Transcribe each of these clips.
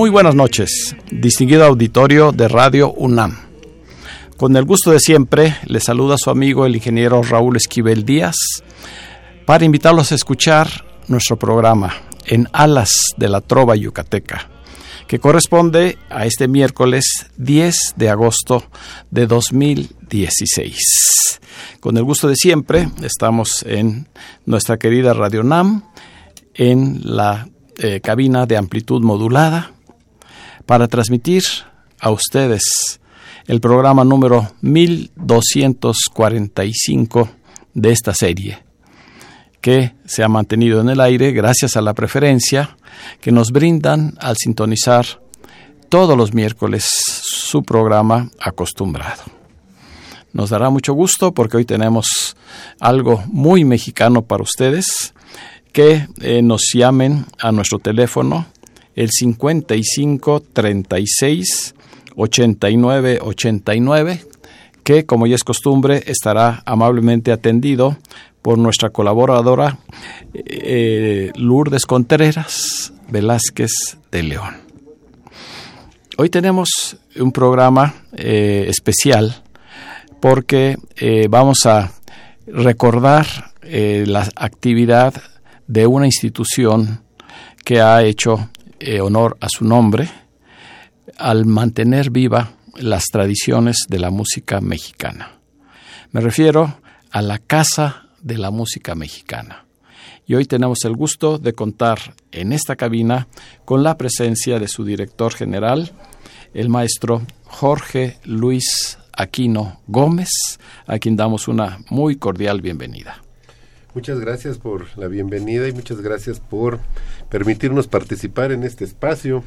Muy buenas noches, distinguido auditorio de Radio UNAM. Con el gusto de siempre, le saluda su amigo el ingeniero Raúl Esquivel Díaz para invitarlos a escuchar nuestro programa En Alas de la Trova Yucateca, que corresponde a este miércoles 10 de agosto de 2016. Con el gusto de siempre, estamos en nuestra querida Radio UNAM, en la eh, cabina de amplitud modulada para transmitir a ustedes el programa número 1245 de esta serie, que se ha mantenido en el aire gracias a la preferencia que nos brindan al sintonizar todos los miércoles su programa acostumbrado. Nos dará mucho gusto porque hoy tenemos algo muy mexicano para ustedes, que eh, nos llamen a nuestro teléfono el 55 36 89 89, que como ya es costumbre estará amablemente atendido por nuestra colaboradora eh, Lourdes Contreras Velázquez de León. Hoy tenemos un programa eh, especial porque eh, vamos a recordar la actividad de una institución que ha hecho eh, honor a su nombre al mantener viva las tradiciones de la música mexicana. Me refiero a la Casa de la Música Mexicana. Y hoy tenemos el gusto de contar en esta cabina con la presencia de su director general, el maestro Jorge Luis Aquino Gómez, a quien damos una muy cordial bienvenida. Muchas gracias por la bienvenida y muchas gracias por permitirnos participar en este espacio.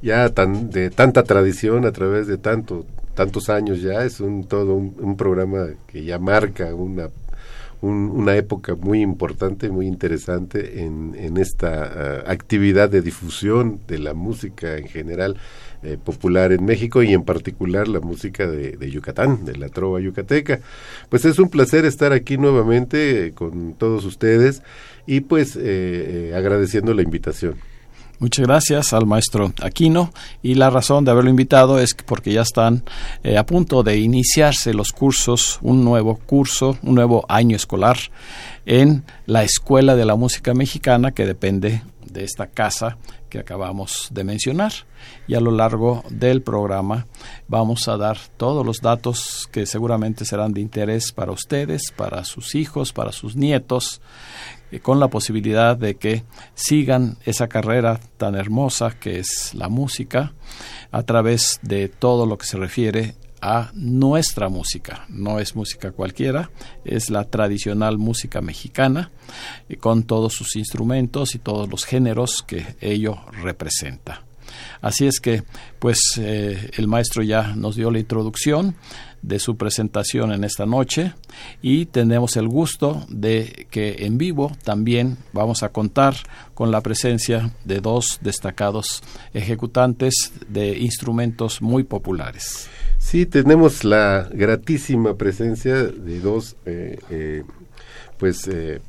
Ya tan de tanta tradición a través de tanto tantos años ya es un todo un, programa que ya marca una una época muy importante, muy interesante en, esta ah, actividad de difusión de la música en general eh, popular en México y en particular la música de, Yucatán, de la trova yucateca. Pues es un placer estar aquí nuevamente eh, con todos ustedes y pues eh, agradeciendo la invitación. Muchas gracias al maestro Aquino y la razón de haberlo invitado es porque ya están a punto de iniciarse los cursos, un nuevo curso, un nuevo año escolar en la Escuela de la Música Mexicana que depende de esta casa que acabamos de mencionar. Y a lo largo del programa vamos a dar todos los datos que seguramente serán de interés para ustedes, para sus hijos, para sus nietos, eh, con la posibilidad de que sigan esa carrera tan hermosa que es la música a través de todo lo que se refiere a nuestra música. No es música cualquiera, es la tradicional música mexicana, y con todos sus instrumentos y todos los géneros que ello representa. Así es que, pues, eh, el maestro ya nos dio la introducción de su presentación en esta noche y tenemos el gusto de que en vivo también vamos a contar con la presencia de dos destacados ejecutantes de instrumentos muy populares. Sí, tenemos la gratísima presencia de dos eh, eh, pues eh,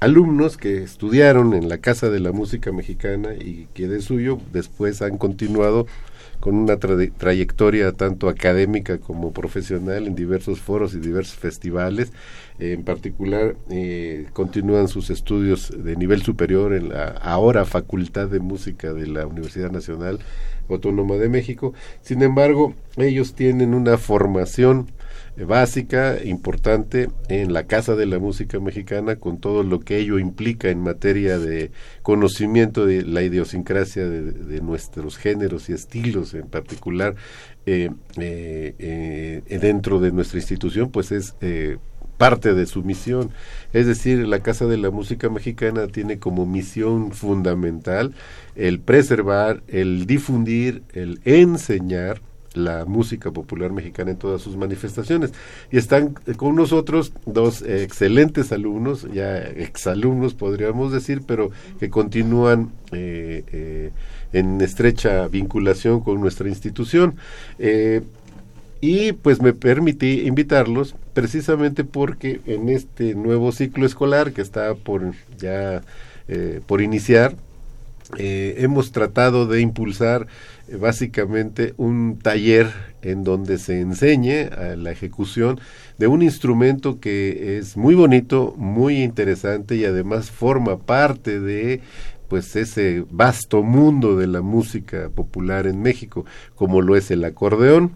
alumnos que estudiaron en la Casa de la Música Mexicana y que de suyo después han continuado con una trayectoria tanto académica como profesional en diversos foros y diversos festivales. en particular, continúan sus estudios de nivel superior en la ahora Facultad de Música de la Universidad Nacional Autónoma de México. Sin embargo, ellos tienen una formación eh, básica, importante en la Casa de la Música Mexicana, con todo lo que ello implica en materia de conocimiento de la idiosincrasia de, nuestros géneros y estilos en particular eh, eh, dentro de nuestra institución, pues es parte de su misión. Es decir, la Casa de la Música Mexicana tiene como misión fundamental el preservar, el difundir, el enseñar la música popular mexicana en todas sus manifestaciones. Y están con nosotros dos excelentes alumnos, ya exalumnos podríamos decir, pero que continúan eh, eh, en estrecha vinculación con nuestra institución. Eh, y pues me permití invitarlos precisamente porque en este nuevo ciclo escolar que está por ya eh, por iniciar, eh, hemos tratado de impulsar eh, básicamente un taller en donde se enseñe a la ejecución de un instrumento que es muy bonito, muy interesante y además forma parte de pues ese vasto mundo de la música popular en México, como lo es el acordeón,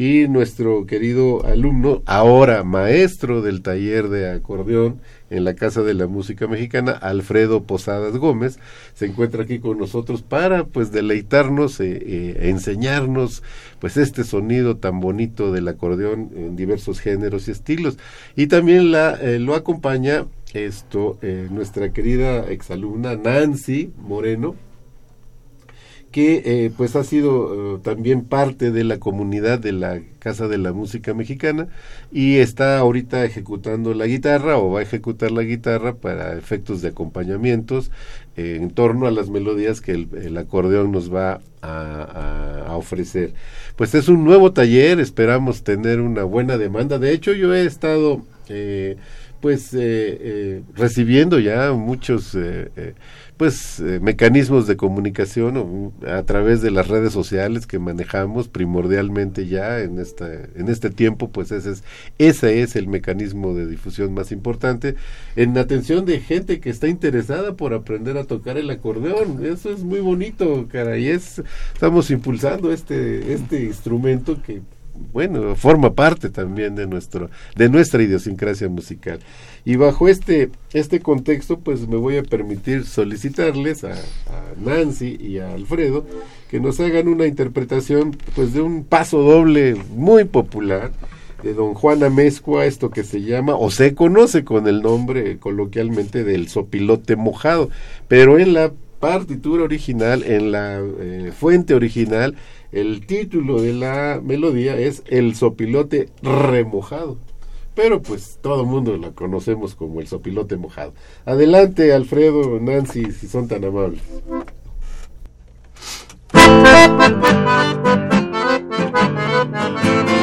y nuestro querido alumno, ahora maestro del taller de acordeón en la Casa de la Música Mexicana, Alfredo Posadas Gómez, se encuentra aquí con nosotros para pues deleitarnos, e enseñarnos pues este sonido tan bonito del acordeón en diversos géneros y estilos. Y también la, eh, lo acompaña esto nuestra querida exalumna Nancy Moreno, que eh, pues ha sido eh, también parte de la comunidad de la Casa de la Música Mexicana y está ahorita ejecutando la guitarra o va a ejecutar la guitarra para efectos de acompañamientos eh, en torno a las melodías que el, acordeón nos va a, a, ofrecer. Pues es un nuevo taller, esperamos tener una buena demanda. De hecho, yo he estado pues recibiendo ya muchos pues eh, mecanismos de comunicación a través de las redes sociales que manejamos primordialmente ya en esta en este tiempo pues ese es ese es el mecanismo de difusión más importante en atención de gente que está interesada por aprender a tocar el acordeón. Eso es muy bonito cara y es estamos impulsando este este instrumento que bueno, forma parte también de nuestro de nuestra idiosincrasia musical. Y bajo este este contexto, pues me voy a permitir solicitarles a, Nancy y a Alfredo que nos hagan una interpretación pues de un paso doble muy popular de don Juan Amezcua, esto que se llama o se conoce con el nombre coloquialmente del sopilote mojado, pero en la partitura original, en la eh, fuente original, el título de la melodía es El sopilote remojado. Pero pues todo el mundo la conocemos como el sopilote mojado. Adelante Alfredo, Nancy, si son tan amables.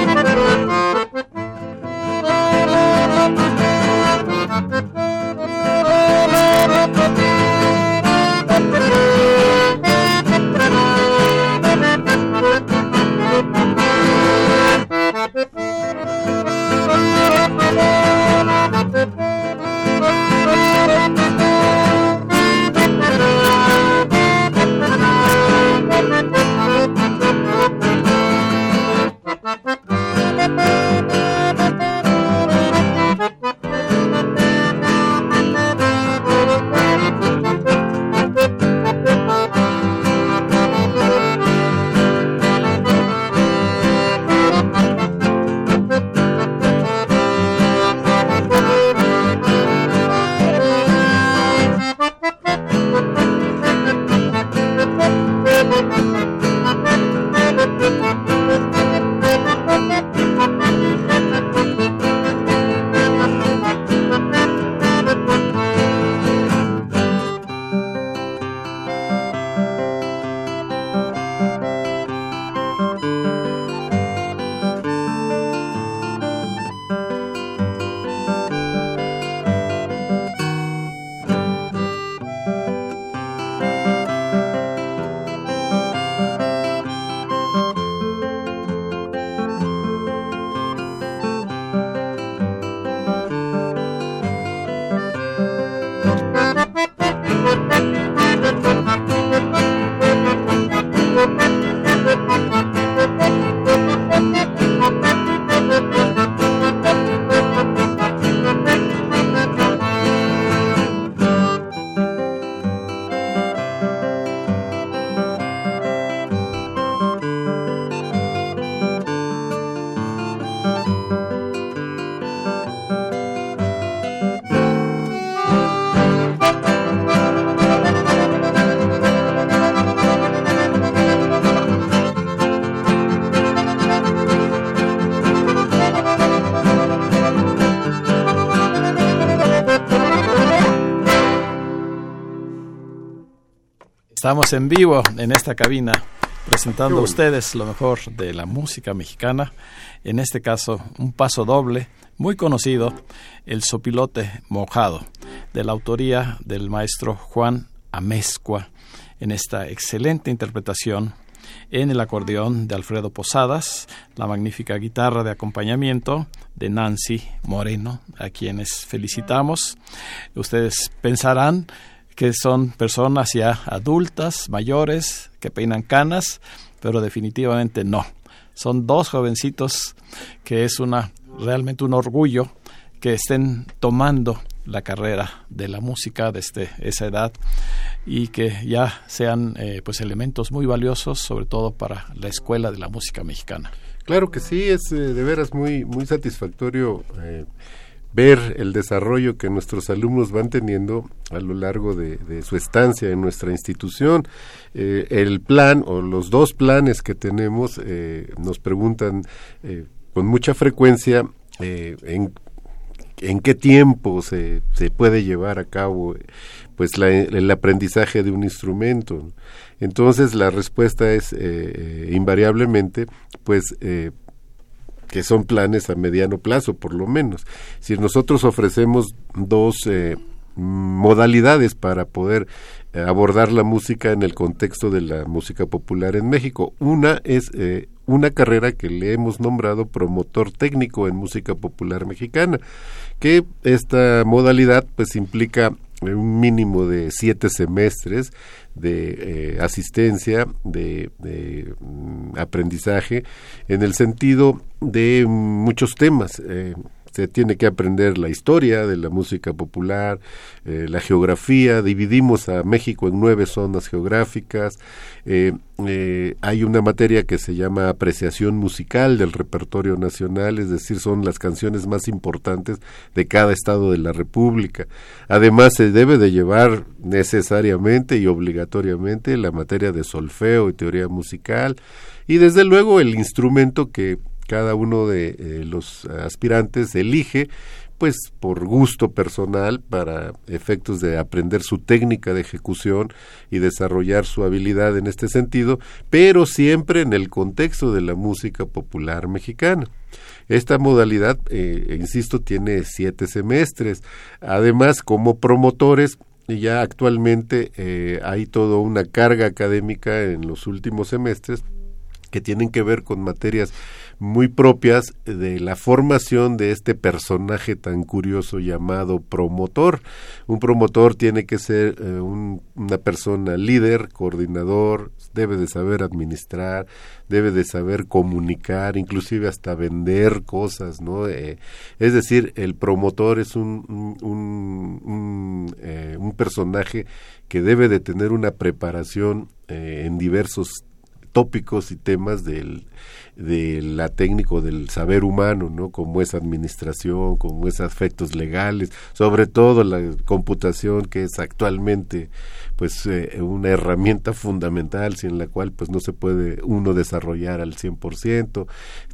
Estamos en vivo en esta cabina presentando a ustedes lo mejor de la música mexicana, en este caso un paso doble muy conocido, el sopilote mojado, de la autoría del maestro Juan Amezcua, en esta excelente interpretación en el acordeón de Alfredo Posadas, la magnífica guitarra de acompañamiento de Nancy Moreno, a quienes felicitamos. Ustedes pensarán que son personas ya adultas, mayores, que peinan canas, pero definitivamente no. Son dos jovencitos que es una realmente un orgullo que estén tomando la carrera de la música desde esa edad y que ya sean eh, pues elementos muy valiosos sobre todo para la escuela de la música mexicana. Claro que sí, es eh, de veras muy muy satisfactorio eh, ver el desarrollo que nuestros alumnos van teniendo a lo largo de, su estancia en nuestra institución. Eh, el plan o los dos planes que tenemos eh, nos preguntan eh, con mucha frecuencia en, qué tiempo se, se, puede llevar a cabo pues el aprendizaje de un instrumento. Entonces la respuesta es invariablemente pues que son planes a mediano plazo, por lo menos. Si nosotros ofrecemos dos eh, modalidades para poder eh, abordar la música en el contexto de la música popular en México. Una es eh, una carrera que le hemos nombrado promotor técnico en música popular mexicana, que esta modalidad pues implica un mínimo de siete semestres de eh, asistencia, de, mm, aprendizaje, en el sentido de muchos temas. Eh, se tiene que aprender la historia de la música popular, eh, la geografía, dividimos a México en nueve zonas geográficas, eh, eh, hay una materia que se llama apreciación musical del repertorio nacional, es decir, son las canciones más importantes de cada estado de la República. Además, se debe de llevar necesariamente y obligatoriamente la materia de solfeo y teoría musical, y desde luego el instrumento que cada uno de eh, los aspirantes elige pues por gusto personal para efectos de aprender su técnica de ejecución y desarrollar su habilidad en este sentido, pero siempre en el contexto de la música popular mexicana. Esta modalidad, eh, insisto, tiene siete semestres. Además, como promotores, ya actualmente eh, hay toda una carga académica en los últimos semestres que tienen que ver con materias muy propias de la formación de este personaje tan curioso llamado promotor. Un promotor tiene que ser eh, una persona líder, coordinador, debe de saber administrar, debe de saber comunicar, inclusive hasta vender cosas, ¿no? Eh, es decir, el promotor es un, un, un, eh, un, personaje que debe de tener una preparación en diversos tópicos y temas del, de la técnico del saber humano, ¿no? Como es administración, como es aspectos legales, sobre todo la computación que es actualmente pues eh, una herramienta fundamental sin la cual pues no se puede uno desarrollar al 100%,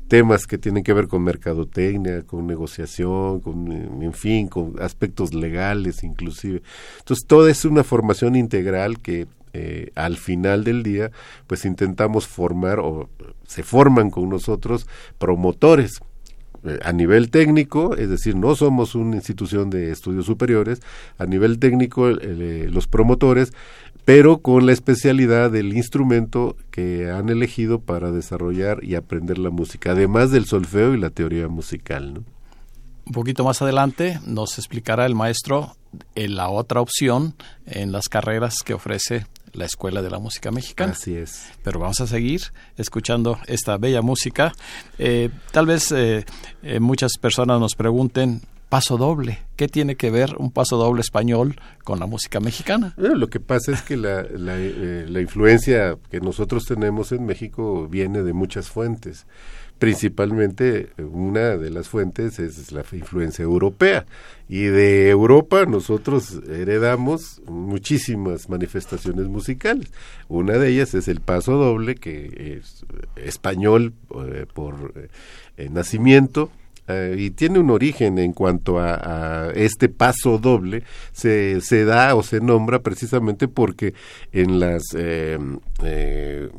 temas que tienen que ver con mercadotecnia, con negociación, con en fin, con aspectos legales inclusive. Entonces, toda es una formación integral que eh, al final del día, pues intentamos formar o se forman con nosotros promotores eh, a nivel técnico, es decir, no somos una institución de estudios superiores, a nivel técnico eh, los promotores, pero con la especialidad del instrumento que han elegido para desarrollar y aprender la música, además del solfeo y la teoría musical. Un poquito más adelante nos explicará el maestro la otra opción en las carreras que ofrece la Escuela de la Música Mexicana. Así es. Pero vamos a seguir escuchando esta bella música. Eh, tal vez eh, eh, muchas personas nos pregunten, paso doble. ¿Qué tiene que ver un paso doble español con la música mexicana? lo que pasa es que la, la, influencia que nosotros tenemos en México viene de muchas fuentes principalmente una de las fuentes es la influencia europea y de Europa nosotros heredamos muchísimas manifestaciones musicales. Una de ellas es el paso doble que es español eh, por eh, nacimiento eh, y tiene un origen en cuanto a, este paso doble, se, se, da o se nombra precisamente porque en las eh, eh,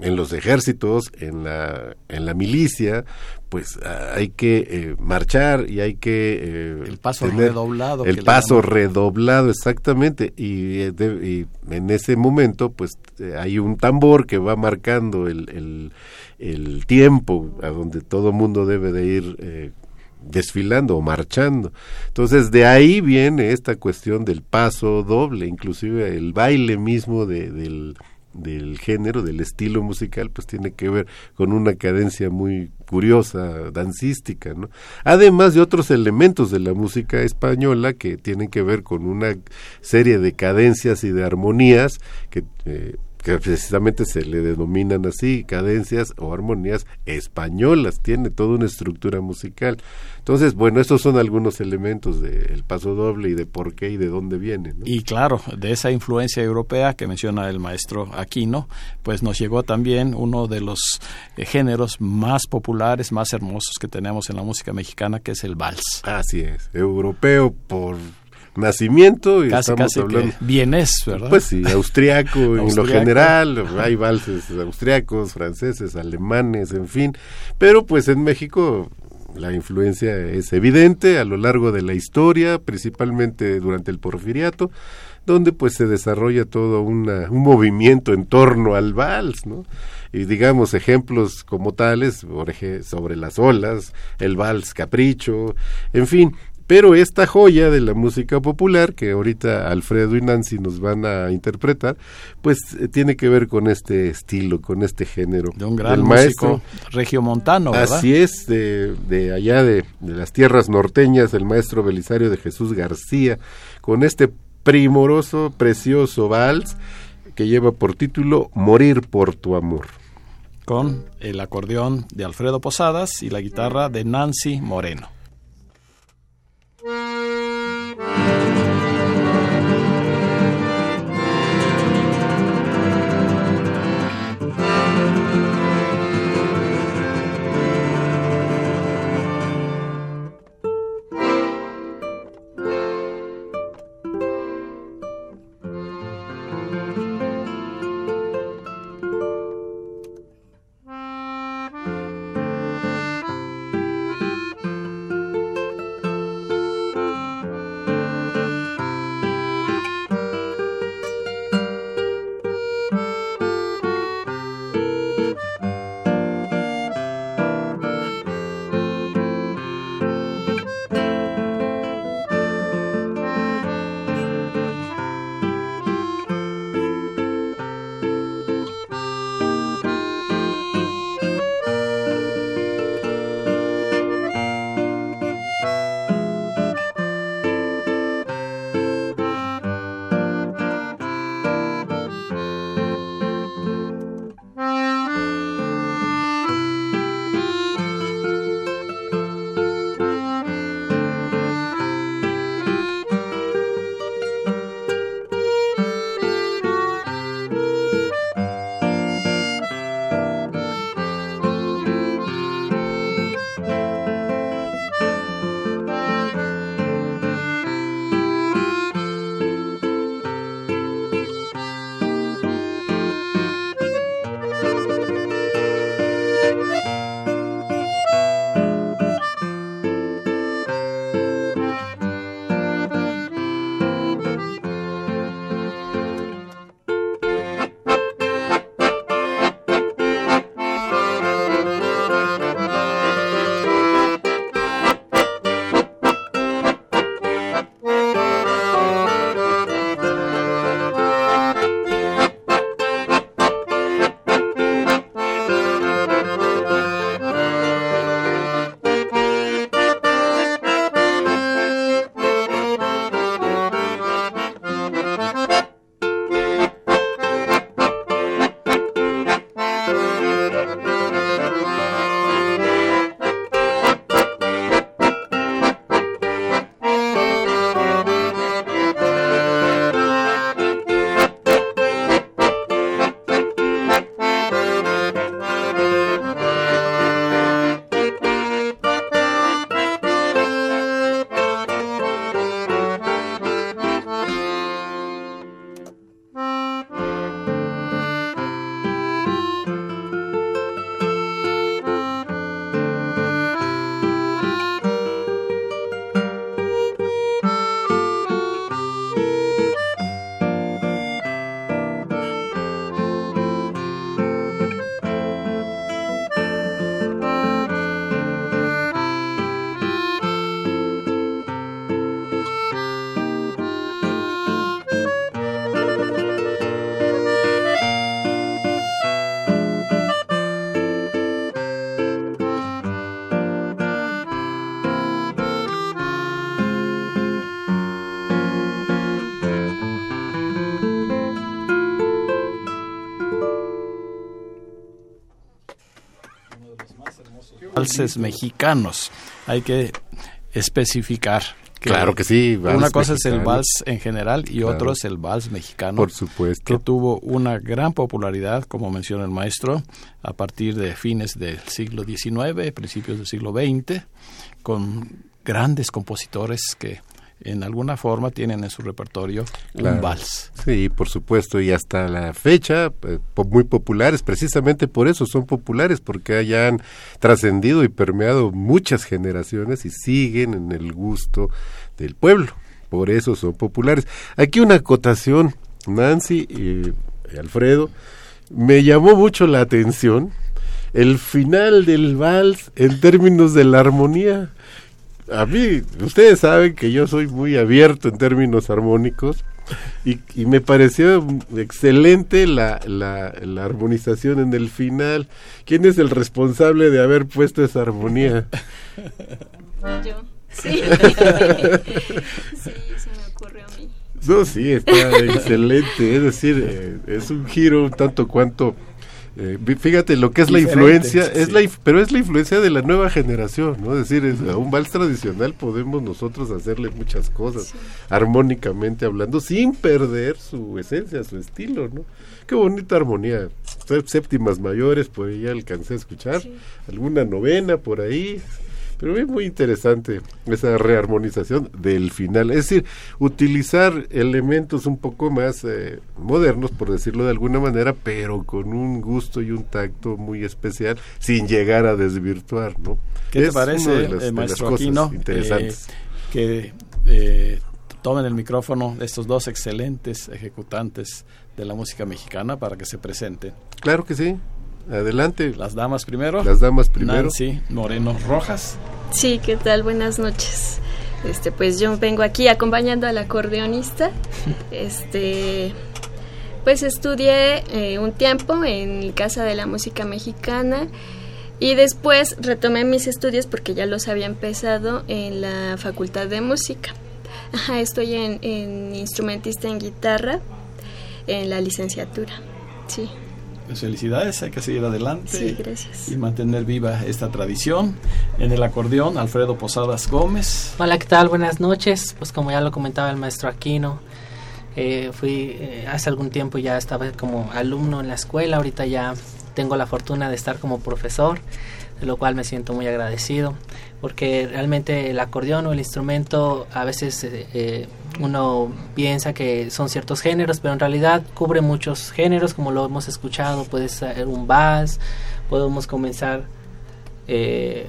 en los ejércitos, en la, en la milicia, pues hay que marchar y hay que el paso redoblado el paso redoblado exactamente y, en ese momento pues hay un tambor que va marcando el, el, el tiempo a donde todo mundo debe de ir desfilando o marchando. Entonces de ahí viene esta cuestión del paso doble, inclusive el baile mismo de, del, del género, del estilo musical, pues tiene que ver con una cadencia muy curiosa, dancística, ¿no? Además de otros elementos de la música española que tienen que ver con una serie de cadencias y de armonías que eh, que precisamente se le denominan así, cadencias o armonías españolas, tiene toda una estructura musical. Entonces, bueno, estos son algunos elementos del paso doble y de por qué y de dónde viene. Y claro, de esa influencia europea que menciona el maestro Aquino, pues nos llegó también uno de los eh, géneros más populares, más hermosos que tenemos en la música mexicana, que es el vals. Así es, europeo por nacimiento y estamos hablando ¿verdad? Pues sí, austriaco en lo general, hay valses austriacos, franceses, alemanes, en fin, pero pues en México la influencia es evidente a lo largo de la historia, principalmente durante el porfiriato, donde pues se desarrolla todo una, un movimiento en torno al vals, ¿no? Y digamos ejemplos como tales, sobre las olas, el vals capricho, en fin, pero esta joya de la música popular, que ahorita Alfredo y Nancy nos van a interpretar, pues eh, tiene que ver con este estilo, con este género. De un gran maestro regiomontano, ¿verdad? Así es, de, de allá de, de las tierras norteñas, el maestro Belisario de Jesús García, con este primoroso, precioso vals que lleva por título Morir por tu amor. Con el acordeón de Alfredo Posadas y la guitarra de Nancy Moreno. Música mexicanos. Hay que especificar. claro que sí. Una cosa es el vals en general y otro es el vals mexicano. Por supuesto. Que tuvo una gran popularidad, como menciona el maestro, a partir de fines del siglo XIX, principios del siglo XX, con grandes compositores que en alguna forma tienen en su repertorio un vals. Sí, por supuesto, y hasta la fecha, eh, muy populares, precisamente por eso son populares, porque hayan trascendido y permeado muchas generaciones y siguen en el gusto del pueblo, por eso son populares. Aquí una acotación, Nancy y Alfredo, me llamó mucho la atención el final del vals en términos de la armonía a mí, ustedes saben que yo soy muy abierto en términos armónicos y, me pareció excelente la, la, la, armonización en el final. ¿Quién es el responsable de haber puesto esa armonía? Yo. Sí. sí, se me ocurrió a mí. No, sí, está excelente. Es decir, eh, es un giro un tanto cuanto eh, fíjate lo que es la influencia, es la, pero es la influencia de la nueva generación, ¿no? Es decir, a un vals tradicional podemos nosotros hacerle muchas cosas, armónicamente hablando, sin perder su esencia, su estilo, ¿no? Qué bonita armonía. Séptimas mayores, pues ya alcancé a escuchar, alguna novena por ahí, pero es muy interesante esa rearmonización del final. Es decir, utilizar elementos un poco más eh, modernos, por decirlo de alguna manera, pero con un gusto y un tacto muy especial, sin llegar a desvirtuar, ¿no? ¿Qué te parece, eh, maestro Aquino, interesantes. Eh, que tomen el micrófono estos dos excelentes ejecutantes de la música mexicana para que se presenten? Claro que sí. Adelante. Las damas primero. Las damas primero. Nancy Moreno Rojas. Sí, ¿qué tal? Buenas noches. Este, pues yo vengo aquí acompañando al acordeonista. Este, pues estudié eh, un tiempo en Casa de la Música Mexicana y después retomé mis estudios porque ya los había empezado en la Facultad de Música. Ajá, estoy en, en instrumentista en guitarra en la licenciatura. Sí. Pues felicidades, hay que seguir adelante y mantener viva esta tradición. En el acordeón, Alfredo Posadas Gómez. Hola, ¿qué tal? Buenas noches. Pues como ya lo comentaba el maestro Aquino, eh, fui eh, hace algún tiempo ya estaba como alumno en la escuela, ahorita ya tengo la fortuna de estar como profesor, de lo cual me siento muy agradecido, porque realmente el acordeón o el instrumento a veces eh, uno piensa que son ciertos géneros, pero en realidad cubre muchos géneros, como lo hemos escuchado, puede ser un vals, podemos comenzar eh,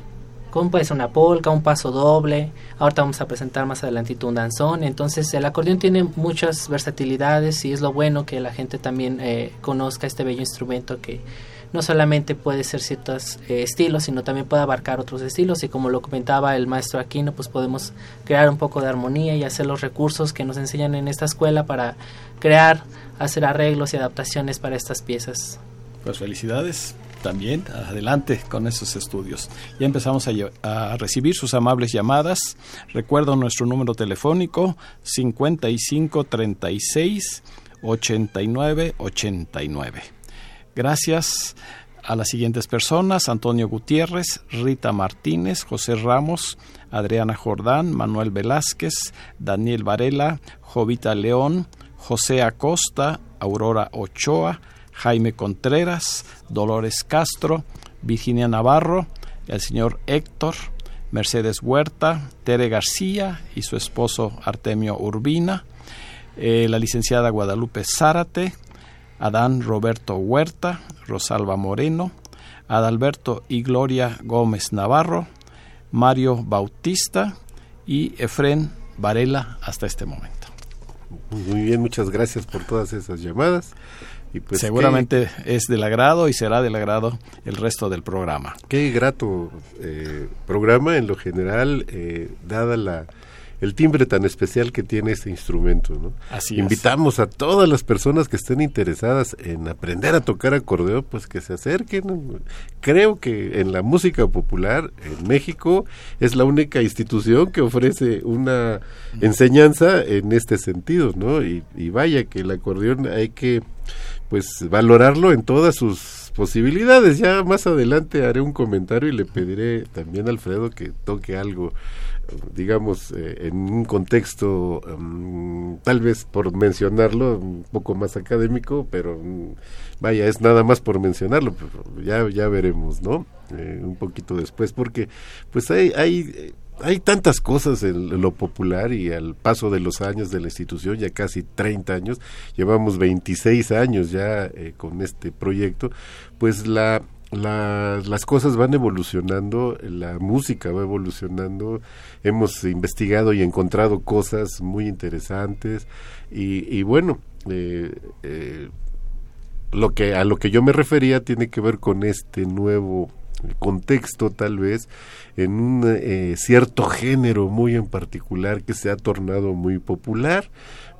con puede ser una polka, un paso doble, ahorita vamos a presentar más adelantito un danzón, entonces el acordeón tiene muchas versatilidades y es lo bueno que la gente también eh, conozca este bello instrumento que no solamente puede ser ciertos eh, estilos, sino también puede abarcar otros estilos y como lo comentaba el maestro Aquino, pues podemos crear un poco de armonía y hacer los recursos que nos enseñan en esta escuela para crear, hacer arreglos y adaptaciones para estas piezas. Pues felicidades también, adelante con esos estudios. Ya empezamos a, a, recibir sus amables llamadas. Recuerdo nuestro número telefónico 5536 8989. 89. Gracias a las siguientes personas, Antonio Gutiérrez, Rita Martínez, José Ramos, Adriana Jordán, Manuel Velázquez, Daniel Varela, Jovita León, José Acosta, Aurora Ochoa, Jaime Contreras, Dolores Castro, Virginia Navarro, el señor Héctor, Mercedes Huerta, Tere García y su esposo Artemio Urbina, eh, la licenciada Guadalupe Zárate, Adán Roberto Huerta, Rosalba Moreno, Adalberto y Gloria Gómez Navarro, Mario Bautista y Efren Varela hasta este momento. Muy bien, muchas gracias por todas esas llamadas. Y pues Seguramente es del agrado y será del agrado el resto del programa. Qué grato eh, programa en lo general, eh, dada la el timbre tan especial que tiene este instrumento. ¿no? Así Invitamos a todas las personas que estén interesadas en aprender a tocar acordeón, pues que se acerquen. Creo que en la música popular en México es la única institución que ofrece una enseñanza en este sentido, ¿no? Y, y vaya que el acordeón hay que pues valorarlo en todas sus posibilidades. Ya más adelante haré un comentario y le pediré también a Alfredo que toque algo, digamos, eh, en un contexto, mm, tal vez por mencionarlo, un poco más académico, pero mm, vaya, es nada más por mencionarlo, ya, ya veremos, ¿no? Eh, un poquito después, porque pues hay, hay hay tantas cosas en lo popular y al paso de los años de la institución, ya casi 30 años, llevamos 26 años ya eh, con este proyecto, pues la, las cosas van evolucionando, la música va evolucionando, hemos investigado y encontrado cosas muy interesantes y, bueno, eh, eh, lo que a lo que yo me refería tiene que ver con este nuevo contexto tal vez en un eh, cierto género muy en particular que se ha tornado muy popular.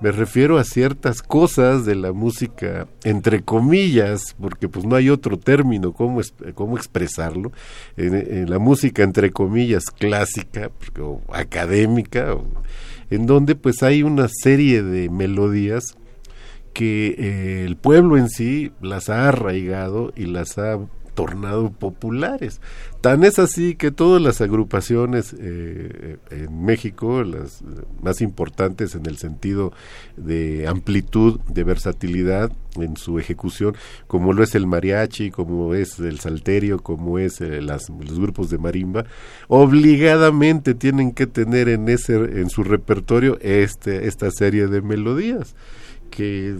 Me refiero a ciertas cosas de la música, entre comillas, porque pues no hay otro término cómo, cómo expresarlo, en, la música entre comillas clásica o académica, en donde pues hay una serie de melodías que eh, el pueblo en sí las ha arraigado y las ha tornado populares. Tan es así que todas las agrupaciones eh, en México, las más importantes en el sentido de amplitud, de versatilidad en su ejecución, como lo es el mariachi, como es el salterio, como es eh, los grupos de marimba, obligadamente tienen que tener en ese en su repertorio este esta serie de melodías que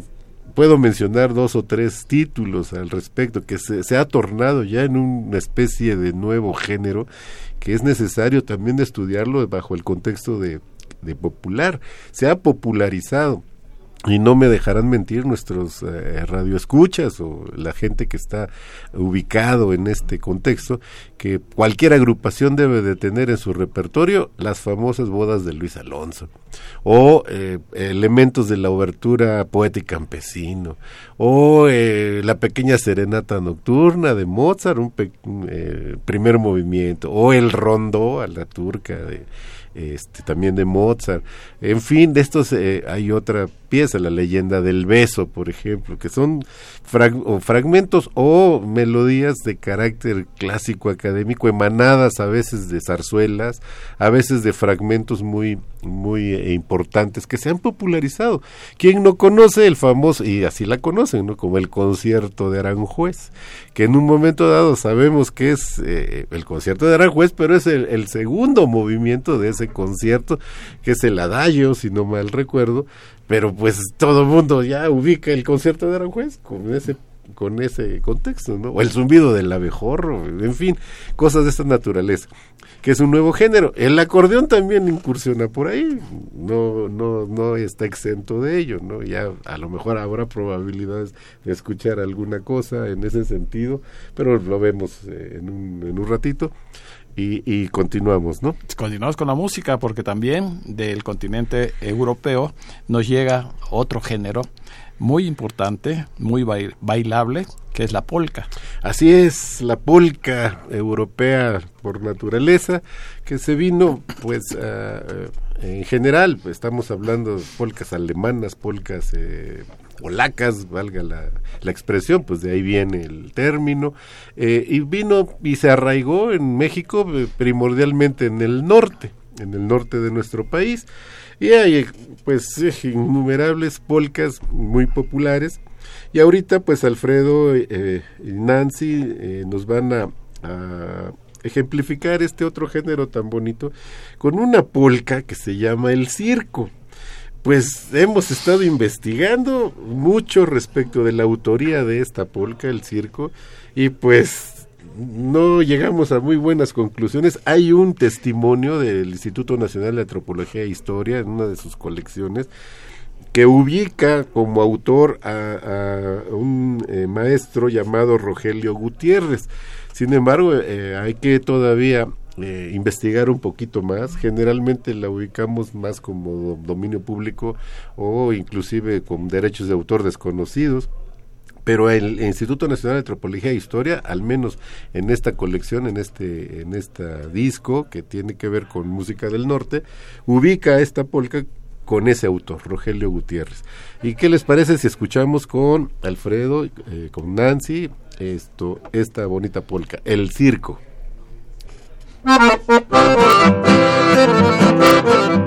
puedo mencionar dos o tres títulos al respecto, que se, ha tornado ya en una especie de nuevo género que es necesario también estudiarlo bajo el contexto de, de popular. Se ha popularizado y no me dejarán mentir nuestros eh, radioescuchas o la gente que está ubicado en este contexto que cualquier agrupación debe de tener en su repertorio las famosas bodas de Luis Alonso o eh, elementos de la obertura poética campesino o eh, la pequeña serenata nocturna de Mozart un primer movimiento o el rondo a la turca de este, también de Mozart. En fin, de estos eh, hay otra pieza, la leyenda del beso, por ejemplo, que son fragmentos o melodías de carácter clásico académico, emanadas a veces de zarzuelas, a veces de fragmentos muy, muy eh, importantes que se han popularizado. ¿Quién no conoce el famoso, y así la conocen, ¿no? como el concierto de Aranjuez, que en un momento dado sabemos que es eh, el concierto de Aranjuez, pero es el, el segundo movimiento de ese concierto, que es el adagio, si no mal recuerdo, pero pues todo mundo ya ubica el concierto de Aranjuez con ese con ese contexto, ¿no? O el zumbido del abejorro, en fin, cosas de esta naturaleza, que es un nuevo género. El acordeón también incursiona por ahí, no no no está exento de ello, ¿no? Ya a lo mejor habrá probabilidades de escuchar alguna cosa en ese sentido, pero lo vemos eh, en, un, en un ratito. Y, continuamos, ¿no? Continuamos con la música porque también del continente europeo nos llega otro género muy importante, muy bailable, que es la polca. Así es, la polca europea por naturaleza, que se vino, pues, en general, pues, estamos hablando de polcas alemanas, polcas eh, polacas, valga la, la, expresión, pues de ahí viene el término, eh, y vino y se arraigó en México eh, primordialmente en el norte, en el norte de nuestro país, y hay pues innumerables polcas muy populares, y ahorita pues Alfredo eh, y Nancy nos van a ejemplificar este otro género tan bonito con una polca que se llama el circo pues hemos estado investigando mucho respecto de la autoría de esta polca, el circo, y pues no llegamos a muy buenas conclusiones. Hay un testimonio del Instituto Nacional de Antropología e Historia en una de sus colecciones que ubica como autor a, un eh, maestro llamado Rogelio Gutiérrez. Sin embargo, eh, hay que todavía eh, investigar un poquito más. Generalmente la ubicamos más como dominio público o inclusive con derechos de autor desconocidos. Pero el Instituto Nacional de Antropología e Historia, al menos en esta colección, en este, en este disco que tiene que ver con música del norte, ubica esta polca con ese autor, Rogelio Gutiérrez. ¿Y qué les parece si escuchamos con Alfredo, eh, con Nancy, esto, esta bonita polca, El Circo? Thank you.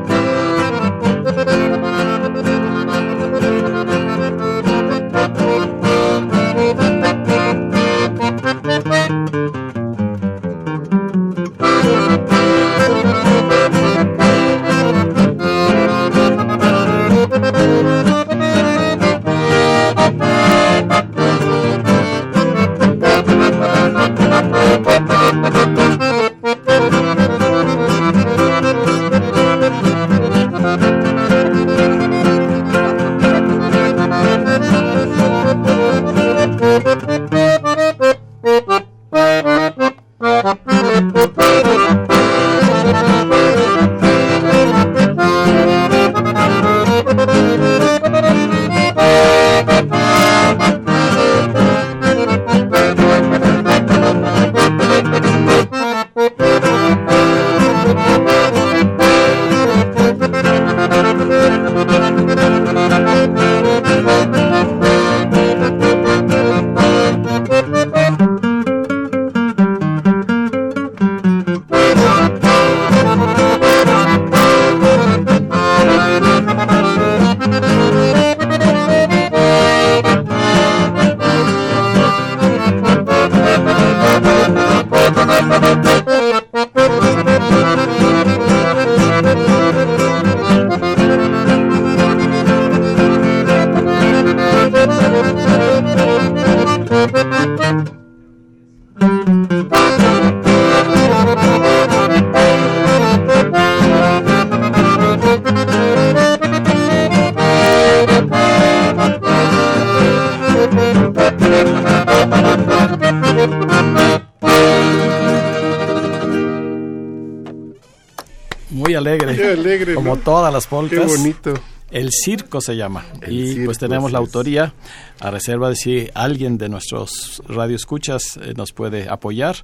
Como todas las polcas. Qué bonito. El circo se llama. y pues tenemos la autoría, a reserva de si alguien de nuestros radioescuchas eh, nos puede apoyar.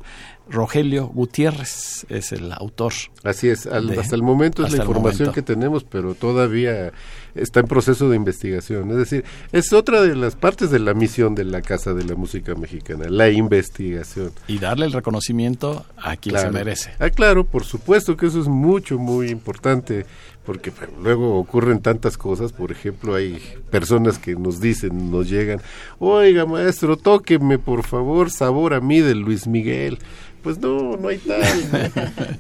Rogelio Gutiérrez es el autor. Así es, hasta el momento es la información que tenemos, pero todavía está en proceso de investigación. Es decir, es otra de las partes de la misión de la Casa de la Música Mexicana, la investigación. Y darle el reconocimiento a quien se merece. Ah, claro, por supuesto que eso es mucho, muy importante, porque luego ocurren tantas cosas. Por ejemplo, hay personas que nos dicen, nos llegan, oiga maestro, tóqueme por favor sabor a mí de Luis Miguel pues no, no hay tal,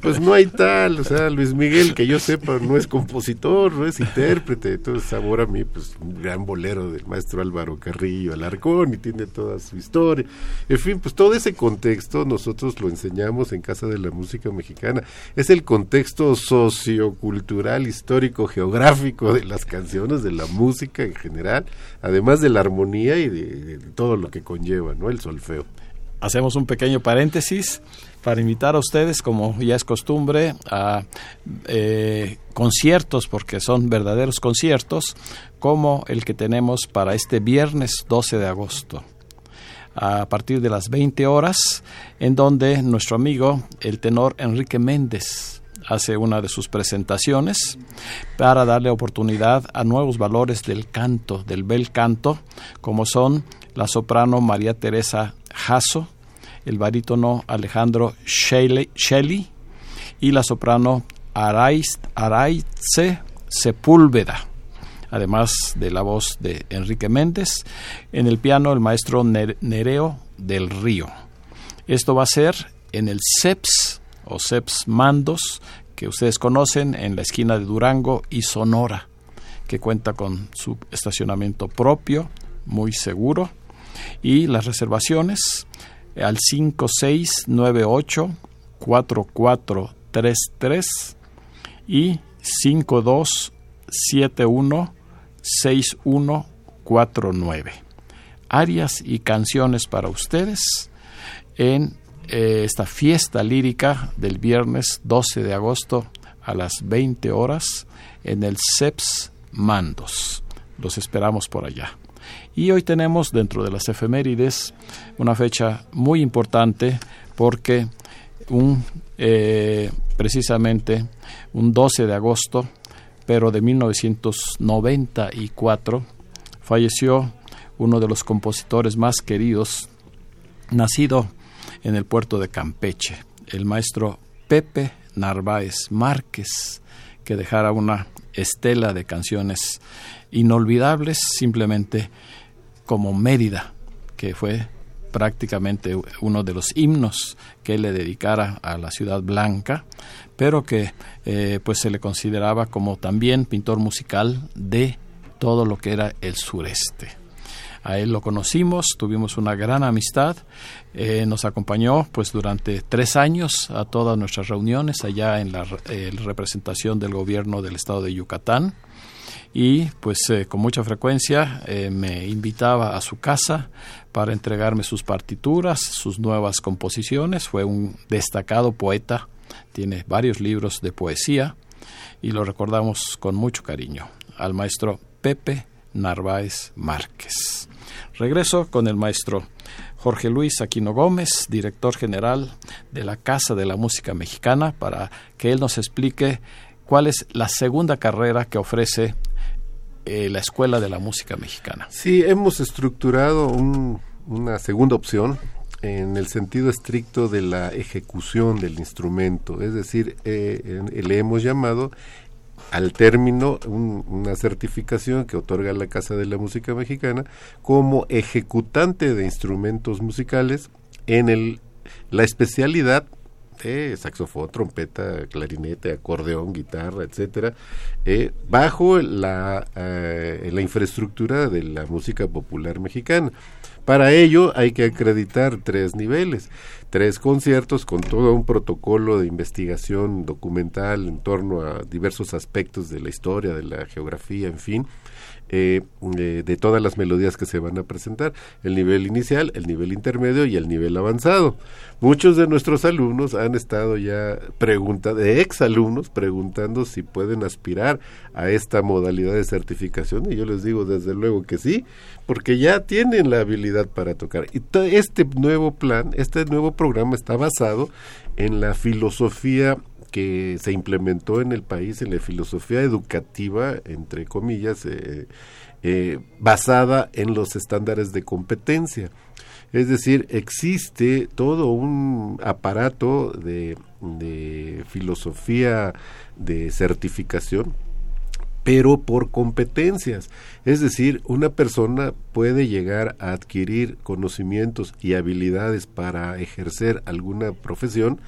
pues no hay tal, o sea, Luis Miguel, que yo sepa, no es compositor, no es intérprete, entonces sabor a mí, pues un gran bolero del maestro Álvaro Carrillo Alarcón y tiene toda su historia, en fin, pues todo ese contexto nosotros lo enseñamos en Casa de la Música Mexicana, es el contexto sociocultural, histórico, geográfico de las canciones, de la música en general, además de la armonía y de, de todo lo que conlleva, ¿no? El solfeo hacemos un pequeño paréntesis para invitar a ustedes, como ya es costumbre, a eh, conciertos, porque son verdaderos conciertos, como el que tenemos para este viernes 12 de agosto a partir de las 20 horas, en donde nuestro amigo, el tenor Enrique Méndez, hace una de sus presentaciones para darle oportunidad a nuevos valores del canto, del bel canto, como son la soprano María Teresa Jasso, el barítono Alejandro Shelley y la soprano Araiz, Sepúlveda, además de la voz de Enrique Méndez, en el piano el maestro Nereo del Río. Esto va a ser en el CEPS o CEPS Mandos, que ustedes conocen en la esquina de Durango y Sonora, que cuenta con su estacionamiento propio, muy seguro, y las reservaciones al 5698 4433 y 5271 6149. Arias y canciones para ustedes en eh, esta fiesta lírica del viernes 12 de agosto a las 20 horas en el CEPS Mandos. Los esperamos por allá. Y hoy tenemos dentro de las efemérides una fecha muy importante porque un, eh, precisamente un 12 de agosto pero de 1994 falleció uno de los compositores más queridos, nacido en el puerto de Campeche, el maestro Pepe Narváez Márquez, que dejara una estela de canciones inolvidables simplemente como Mérida, que fue prácticamente uno de los himnos que le dedicara a la ciudad blanca, pero que eh, pues se le consideraba como también pintor musical de todo lo que era el sureste. A él lo conocimos, tuvimos una gran amistad, eh, nos acompañó pues durante tres años a todas nuestras reuniones allá en la representación del gobierno del estado de Yucatán y pues eh, con mucha frecuencia eh, me invitaba a su casa para entregarme sus partituras, sus nuevas composiciones. Fue un destacado poeta, tiene varios libros de poesía y lo recordamos con mucho cariño al maestro Pepe Narváez Márquez. Regreso con el maestro Jorge Luis Aquino Gómez, director general de la Casa de la Música Mexicana, para que él nos explique cuál es la segunda carrera que ofrece eh, la Escuela de la Música Mexicana. Sí, hemos estructurado una segunda opción en el sentido estricto de la ejecución del instrumento, es decir, eh, le hemos llamado al término una certificación que otorga la Casa de la Música Mexicana como ejecutante de instrumentos musicales en el, la especialidad saxofón, trompeta, clarinete, acordeón, guitarra, etcétera, eh, bajo la, eh, la infraestructura de la música popular mexicana. Para ello hay que acreditar tres niveles, tres conciertos con todo un protocolo de investigación documental en torno a diversos aspectos de la historia, de la geografía, en fin, eh, de todas las melodías que se van a presentar, el nivel inicial, el nivel intermedio y el nivel avanzado. Muchos de nuestros alumnos han estado ya preguntando, de ex alumnos, preguntando si pueden aspirar a esta modalidad de certificación y yo les digo desde luego que sí, porque ya tienen la habilidad para tocar. Y este nuevo plan, este nuevo programa está basado en la filosofía que se implementó en el país en la filosofía educativa, entre comillas, eh, eh, basada en los estándares de competencia. Es decir, existe todo un aparato de, de filosofía de certificación pero por competencias. Es decir, una persona puede llegar a adquirir conocimientos y habilidades para ejercer alguna profesión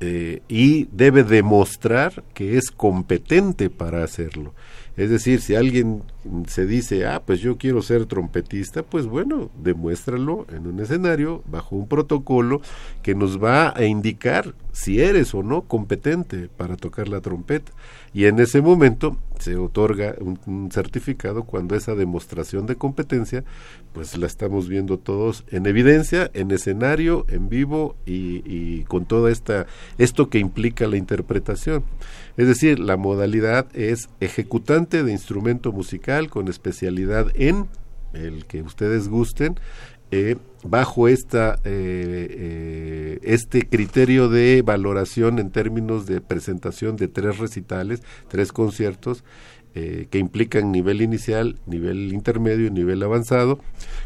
eh, y debe demostrar que es competente para hacerlo. Es decir, si alguien se dice, ah, pues yo quiero ser trompetista, pues bueno, demuéstralo en un escenario bajo un protocolo que nos va a indicar si eres o no competente para tocar la trompeta. Y en ese momento se otorga un, certificado cuando esa demostración de competencia, pues la estamos viendo todos en evidencia, en escenario, en vivo y, con toda esta esto que implica la interpretación. Es decir, la modalidad es ejecutante de instrumento musical con especialidad en el que ustedes gusten eh, bajo esta, eh, eh, este criterio de valoración en términos de presentación de tres recitales, tres conciertos, que implican nivel inicial, nivel intermedio y nivel avanzado,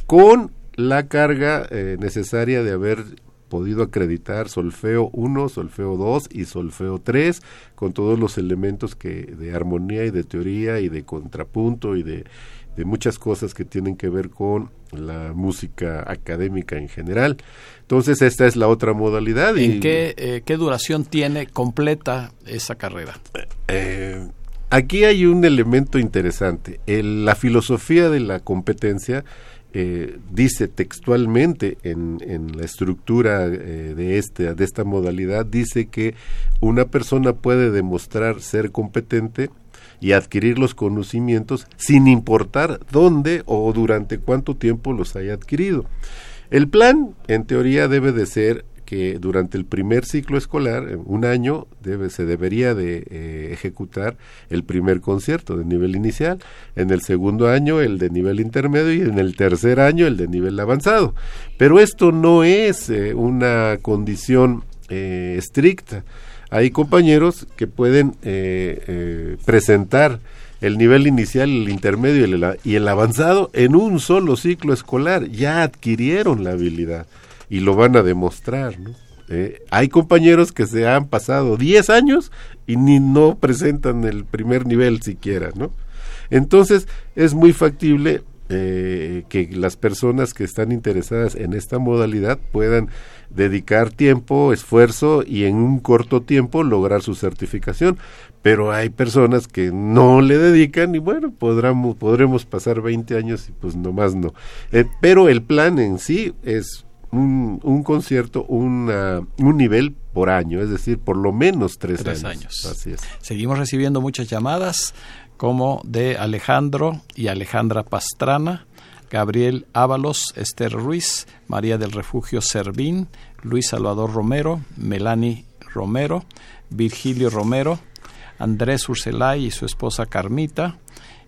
con la carga necesaria de haber podido acreditar solfeo 1, solfeo 2 y solfeo 3 con todos los elementos que de armonía y de teoría y de contrapunto y de de muchas cosas que tienen que ver con la música académica en general. Entonces esta es la otra modalidad. ¿En y, qué, eh, qué, duración tiene completa esa carrera? Eh, aquí hay un elemento interesante. la filosofía de la competencia eh, dice textualmente en, en la estructura de, este, de esta modalidad, dice que una persona puede demostrar ser competente y adquirir los conocimientos sin importar dónde o durante cuánto tiempo los haya adquirido. El plan, en teoría, debe de ser que durante el primer ciclo escolar, un año, se debería de eh, ejecutar el primer concierto de nivel inicial, en el segundo año el de nivel intermedio y en el tercer año el de nivel avanzado. Pero esto no es eh, una condición eh, estricta hay compañeros que pueden eh, eh, presentar el nivel inicial, el intermedio y el, avanzado en un solo ciclo escolar. Ya adquirieron la habilidad y lo van a demostrar, ¿no? Eh, hay compañeros que se han pasado 10 años y ni no presentan el primer nivel siquiera, ¿no? Entonces es muy factible que las personas que están interesadas en esta modalidad puedan dedicar tiempo, esfuerzo y en un corto tiempo lograr su certificación. Pero hay personas que no le dedican y bueno, podremos, podremos pasar 20 años y pues nomás no. Eh, pero el plan en sí es un, un concierto, una, un nivel por año, es decir, por lo menos tres, Tres años. años. Así es. Seguimos recibiendo muchas llamadas, como de Alejandro y Alejandra Pastrana, Gabriel Ábalos, Esther Ruiz, María del Refugio Servín, Luis Salvador Romero, Melanie Romero, Virgilio Romero, Andrés Urselay y su esposa Carmita,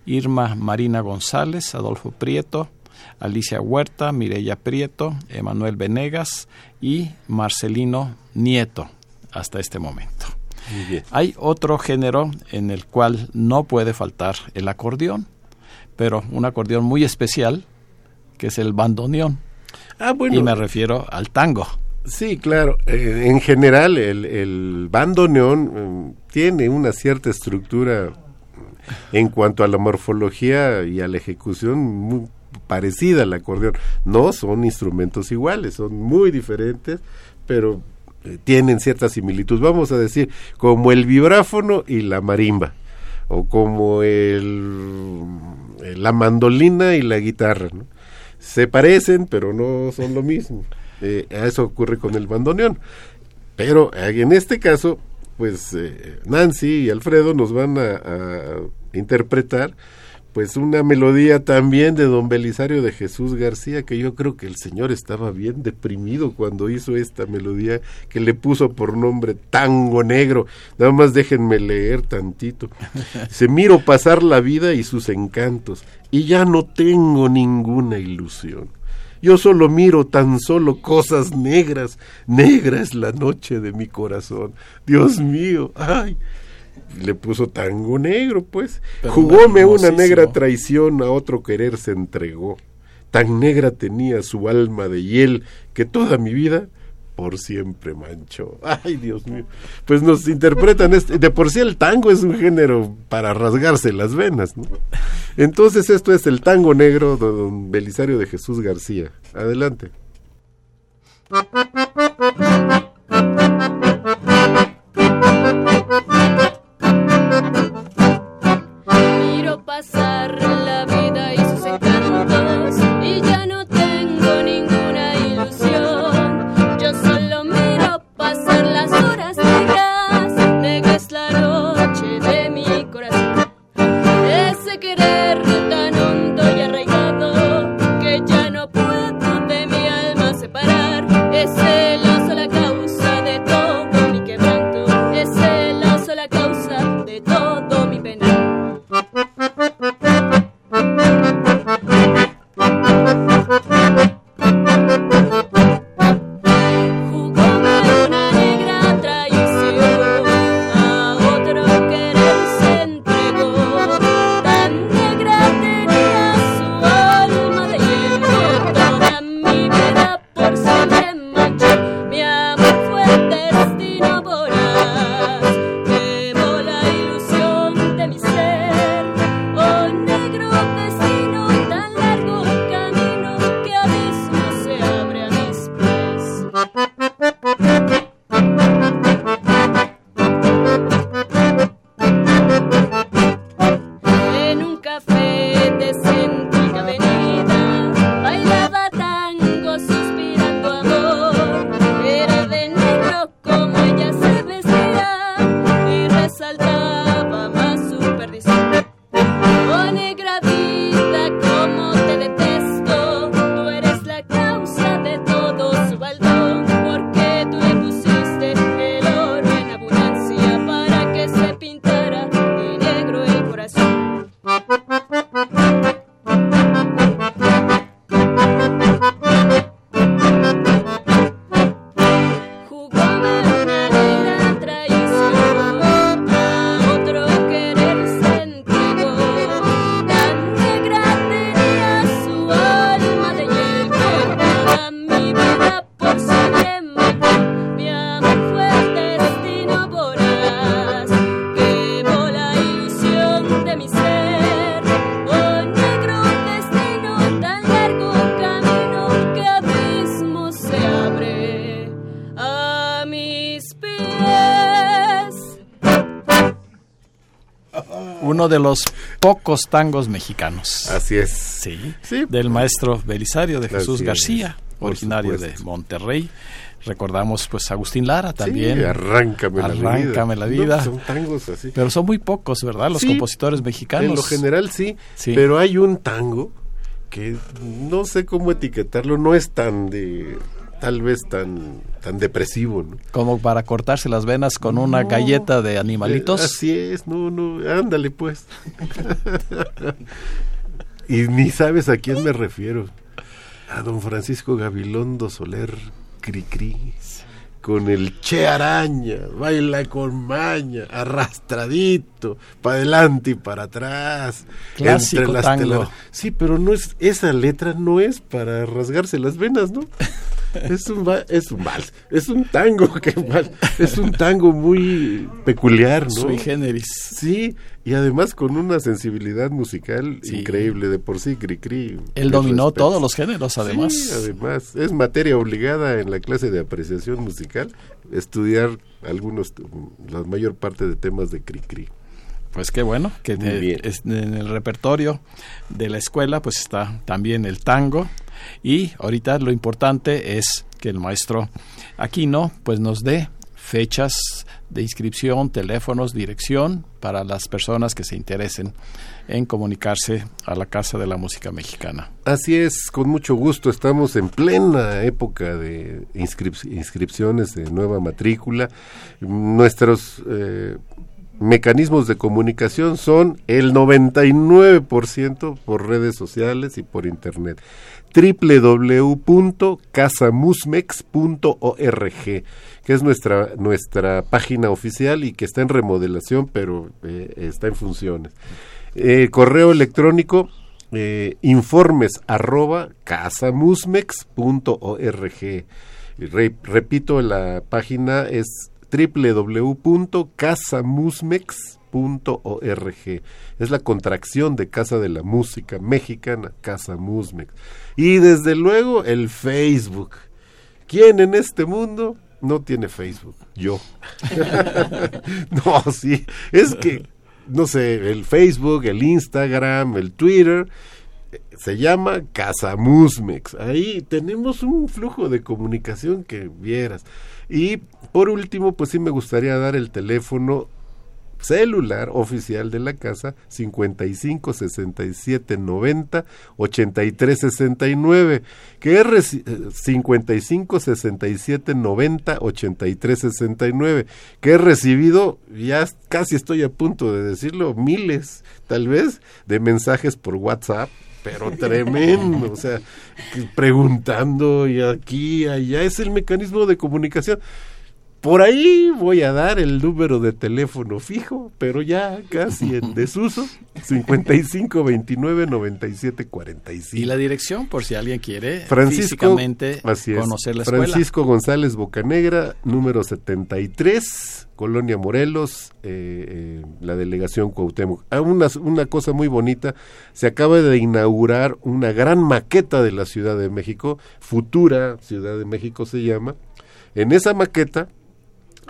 Irma Marina González, Adolfo Prieto, Alicia Huerta, Mireya Prieto, Emanuel Venegas y Marcelino Nieto hasta este momento. Muy bien. Hay otro género en el cual no puede faltar el acordeón, pero un acordeón muy especial, que es el bandoneón. Ah, bueno. Y me refiero al tango. Sí, claro. Eh, en general, el, el bandoneón eh, tiene una cierta estructura en cuanto a la morfología y a la ejecución muy parecida al acordeón. No son instrumentos iguales, son muy diferentes, pero eh, tienen cierta similitud. Vamos a decir, como el vibráfono y la marimba, o como el, la mandolina y la guitarra. ¿no? Se parecen, pero no son lo mismo. Eh, eso ocurre con el bandoneón. Pero en este caso, pues eh, Nancy y Alfredo nos van a, interpretar pues una melodía también de don Belisario de Jesús García, que yo creo que el señor estaba bien deprimido cuando hizo esta melodía que le puso por nombre Tango Negro. Nada más déjenme leer tantito. Se miro pasar la vida y sus encantos, y ya no tengo ninguna ilusión. Yo solo miro tan solo cosas negras. Negra es la noche de mi corazón. Dios mío, ay. Le puso tango negro, pues. Pero Jugóme una negra traición, a otro querer se entregó. Tan negra tenía su alma de hiel que toda mi vida por siempre manchó. Ay, Dios mío. Pues nos interpretan este. De por sí el tango es un género para rasgarse las venas, ¿no? Entonces esto es el tango negro de don Belisario de Jesús García. Adelante. De los pocos tangos mexicanos. Así es. Sí, Sí. del maestro Belisario de Jesús García, originario de. Monterrey. Recordamos pues Agustín Lara también. Sí, arráncame, la vida. Arráncame la vida. No, son tangos así. Pero son muy pocos, ¿verdad? Los Sí, compositores mexicanos. En lo general sí, Sí. pero hay un tango que no sé cómo etiquetarlo, no es tan de tal vez tan tan depresivo, ¿no? Como para cortarse las venas con una galleta de animalitos. Eh, así es, no, no, ándale pues. y ni sabes a quién me refiero. A don Francisco Gabilondo Soler Cricri. Con el Che Araña, baila con maña, arrastradito, para adelante y para atrás. Clásico entre las tango. telas. Sí, pero no es, esa letra no es para rasgarse las venas, ¿no? Es un, va- es un vals, es un tango, que vals, es un tango muy peculiar, ¿no? Sui generis. Sí, y además con una sensibilidad musical Sí. increíble de por sí, Cricri. Él mis dominó todos los géneros, además. Sí, además, es materia obligada en la clase de apreciación musical estudiar algunos, la mayor parte de temas de Cricri. Pues qué bueno que de- es- en el repertorio de la escuela pues está también el tango y ahorita lo importante es que el maestro Aquino pues nos dé fechas de inscripción, teléfonos, dirección para las personas que se interesen en comunicarse a la Casa de la Música Mexicana. Así es, con mucho gusto. Estamos en plena época de inscrip- inscripciones de nueva matrícula. Nuestros eh, mecanismos de comunicación son el 99% por redes sociales y por internet. www.casamusmex.org que es nuestra nuestra página oficial y que está en remodelación, pero eh, está en funciones. Eh, correo electrónico eh, informes arroba casamusmex.org. Repito, la página es www.casamusmex.org. Es la contracción de Casa de la Música Mexicana, Casa Musmex. Y desde luego el Facebook. ¿Quién en este mundo no tiene Facebook? Yo. no, sí. Es que, no sé, el Facebook, el Instagram, el Twitter, se llama Casa Musmex. Ahí tenemos un flujo de comunicación que vieras. Y por último, pues sí me gustaría dar el teléfono celular oficial de la casa 55 67 90 83 69 que es reci- eh, 55 67 90 83 69 que he recibido ya casi estoy a punto de decirlo miles tal vez de mensajes por WhatsApp pero tremendo, o sea, preguntando y aquí, allá, es el mecanismo de comunicación. Por ahí voy a dar el número de teléfono fijo, pero ya casi en desuso, 55 29 97 45. Y la dirección por si alguien quiere Francisco, físicamente así es, conocer la escuela. Francisco González Bocanegra, número 73, Colonia Morelos, eh, eh, la delegación Cuauhtémoc. Ah, una, una cosa muy bonita, se acaba de inaugurar una gran maqueta de la Ciudad de México, Futura Ciudad de México se llama. En esa maqueta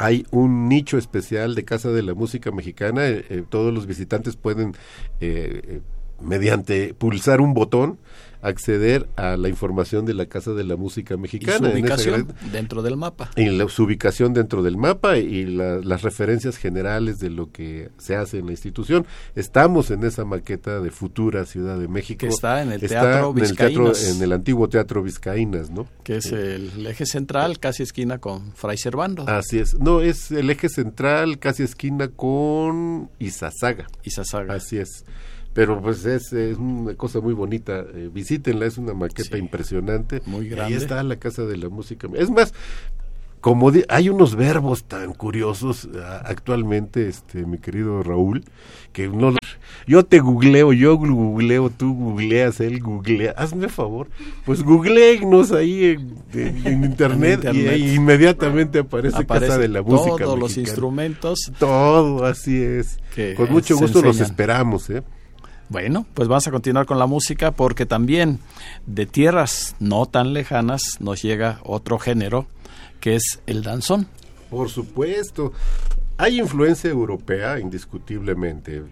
hay un nicho especial de Casa de la Música Mexicana. eh, eh, todos los visitantes pueden, eh, eh, mediante pulsar un botón, acceder a la información de la Casa de la Música y Mexicana. su en esa ubicación dentro del mapa. y la, su ubicación dentro del mapa y la- las referencias generales de lo que se hace en la institución. Estamos en esa maqueta de futura Ciudad de México. Que está en el Está Teatro en el, teatro- Vizcaínas. en el antiguo Teatro Vizcaínas, ¿no? que es el eje central, casi esquina con Fray Servando Así es. No, es el eje central, casi esquina con Izazaga. y Sasaga. Así es. Pero pues es, es una cosa muy bonita. Eh, visítenla, es una maqueta Sí. impresionante. Muy Y grande. Ahí está la Casa de la Música. Es más, como di- hay unos verbos tan curiosos actualmente, este, mi querido Raúl, que no yo te googleo, yo googleo, tú googleas, él googlea, hazme favor, pues googleenos ahí en, en- en internet, En y inmediatamente aparece, Casa Aparecen de la Música todos los instrumentos. Todo, así es. Con mucho gusto los esperamos, ¿eh? Bueno, pues vamos a continuar con la música porque también de tierras no tan lejanas nos llega otro género que es el danzón. Por supuesto. Hay influencia europea, indiscutiblemente.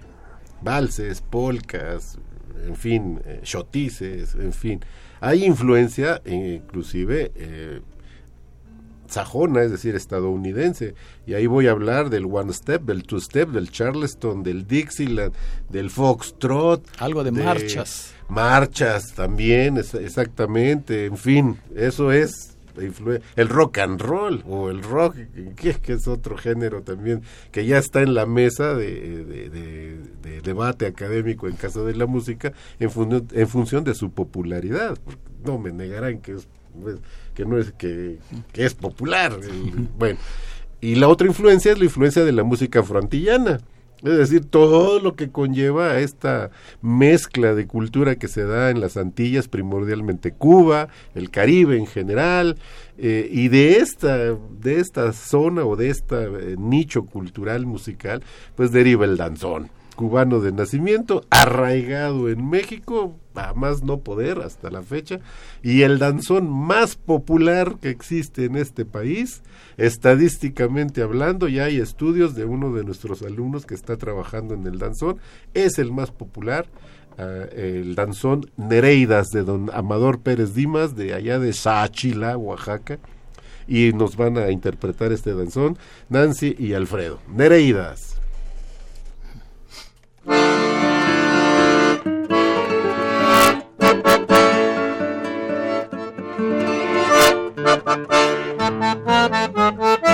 valses, polcas, en fin, eh, shotices, en fin. Hay influencia, eh, inclusive, eh, sajona, es decir, estadounidense. Y ahí voy a hablar del one step, del two step, del charleston, del Dixieland, del foxtrot. Algo de, marchas. Marchas también, es- exactamente. En fin, eso es el rock and roll o el rock, que, que es otro género también que ya está en la mesa de, de- de- de debate académico en caso de la música en, función- en función de su popularidad. No me negarán que es pues, que no es que, es popular. bueno, y la otra influencia es la influencia de la música frontillana. Es decir, todo lo que conlleva a esta mezcla de cultura que se da en las Antillas, primordialmente Cuba, el Caribe en general, eh, y de esta, de esta zona o de este nicho cultural musical, pues deriva el danzón cubano de nacimiento, arraigado en México, más no poder hasta la fecha, y el danzón más popular que existe en este país, estadísticamente hablando, ya hay estudios de uno de nuestros alumnos que está trabajando en el danzón, es el más popular, ah, el danzón Nereidas de don Amador Pérez Dimas, de allá de Sáchila, Oaxaca, y nos van a interpretar este danzón Nancy y Alfredo. Nereidas. Thank you.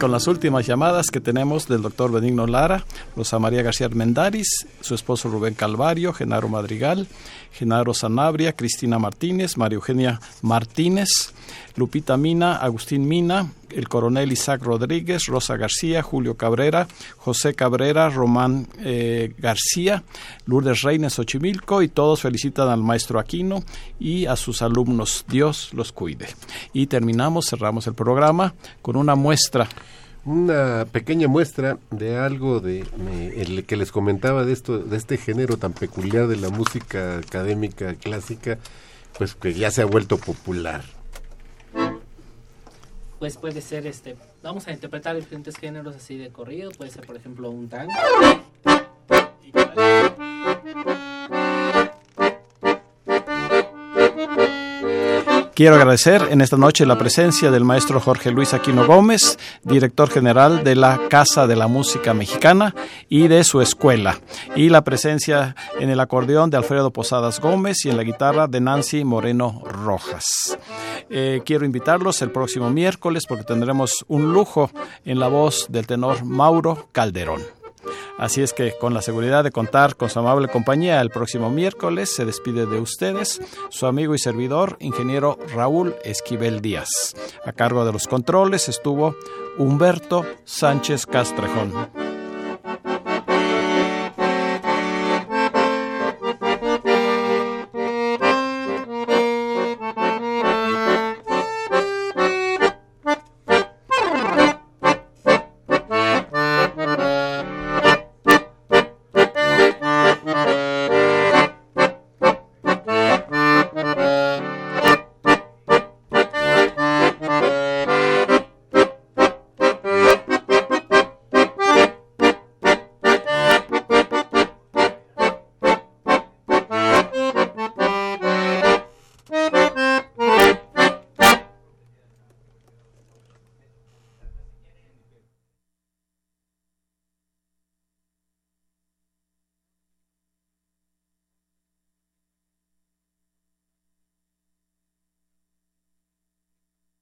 Con las últimas llamadas que tenemos del doctor Benigno Lara, Rosa María García Mendaris, su esposo Rubén Calvario, Genaro Madrigal, Genaro Sanabria, Cristina Martínez, María Eugenia Martínez, Lupita Mina, Agustín Mina, el coronel Isaac Rodríguez, Rosa García, Julio Cabrera, José Cabrera, Román eh, García, Lourdes Reines Xochimilco y todos felicitan al maestro Aquino y a sus alumnos. Dios los cuide. Y terminamos, cerramos el programa con una muestra una pequeña muestra de algo de, el que les comentaba de esto de este género tan peculiar de la música académica clásica pues que ya se ha vuelto popular pues puede ser este vamos a interpretar diferentes géneros así de corrido puede ser por ejemplo un tango Quiero agradecer en esta noche la presencia del maestro Jorge Luis Aquino Gómez, director general de la Casa de la Música Mexicana y de su escuela, y la presencia en el acordeón de Alfredo Posadas Gómez y en la guitarra de Nancy Moreno Rojas. Eh, quiero invitarlos el próximo miércoles porque tendremos un lujo en la voz del tenor Mauro Calderón. Así es que con la seguridad de contar con su amable compañía el próximo miércoles se despide de ustedes su amigo y servidor, ingeniero Raúl Esquivel Díaz. A cargo de los controles estuvo Humberto Sánchez Castrejón.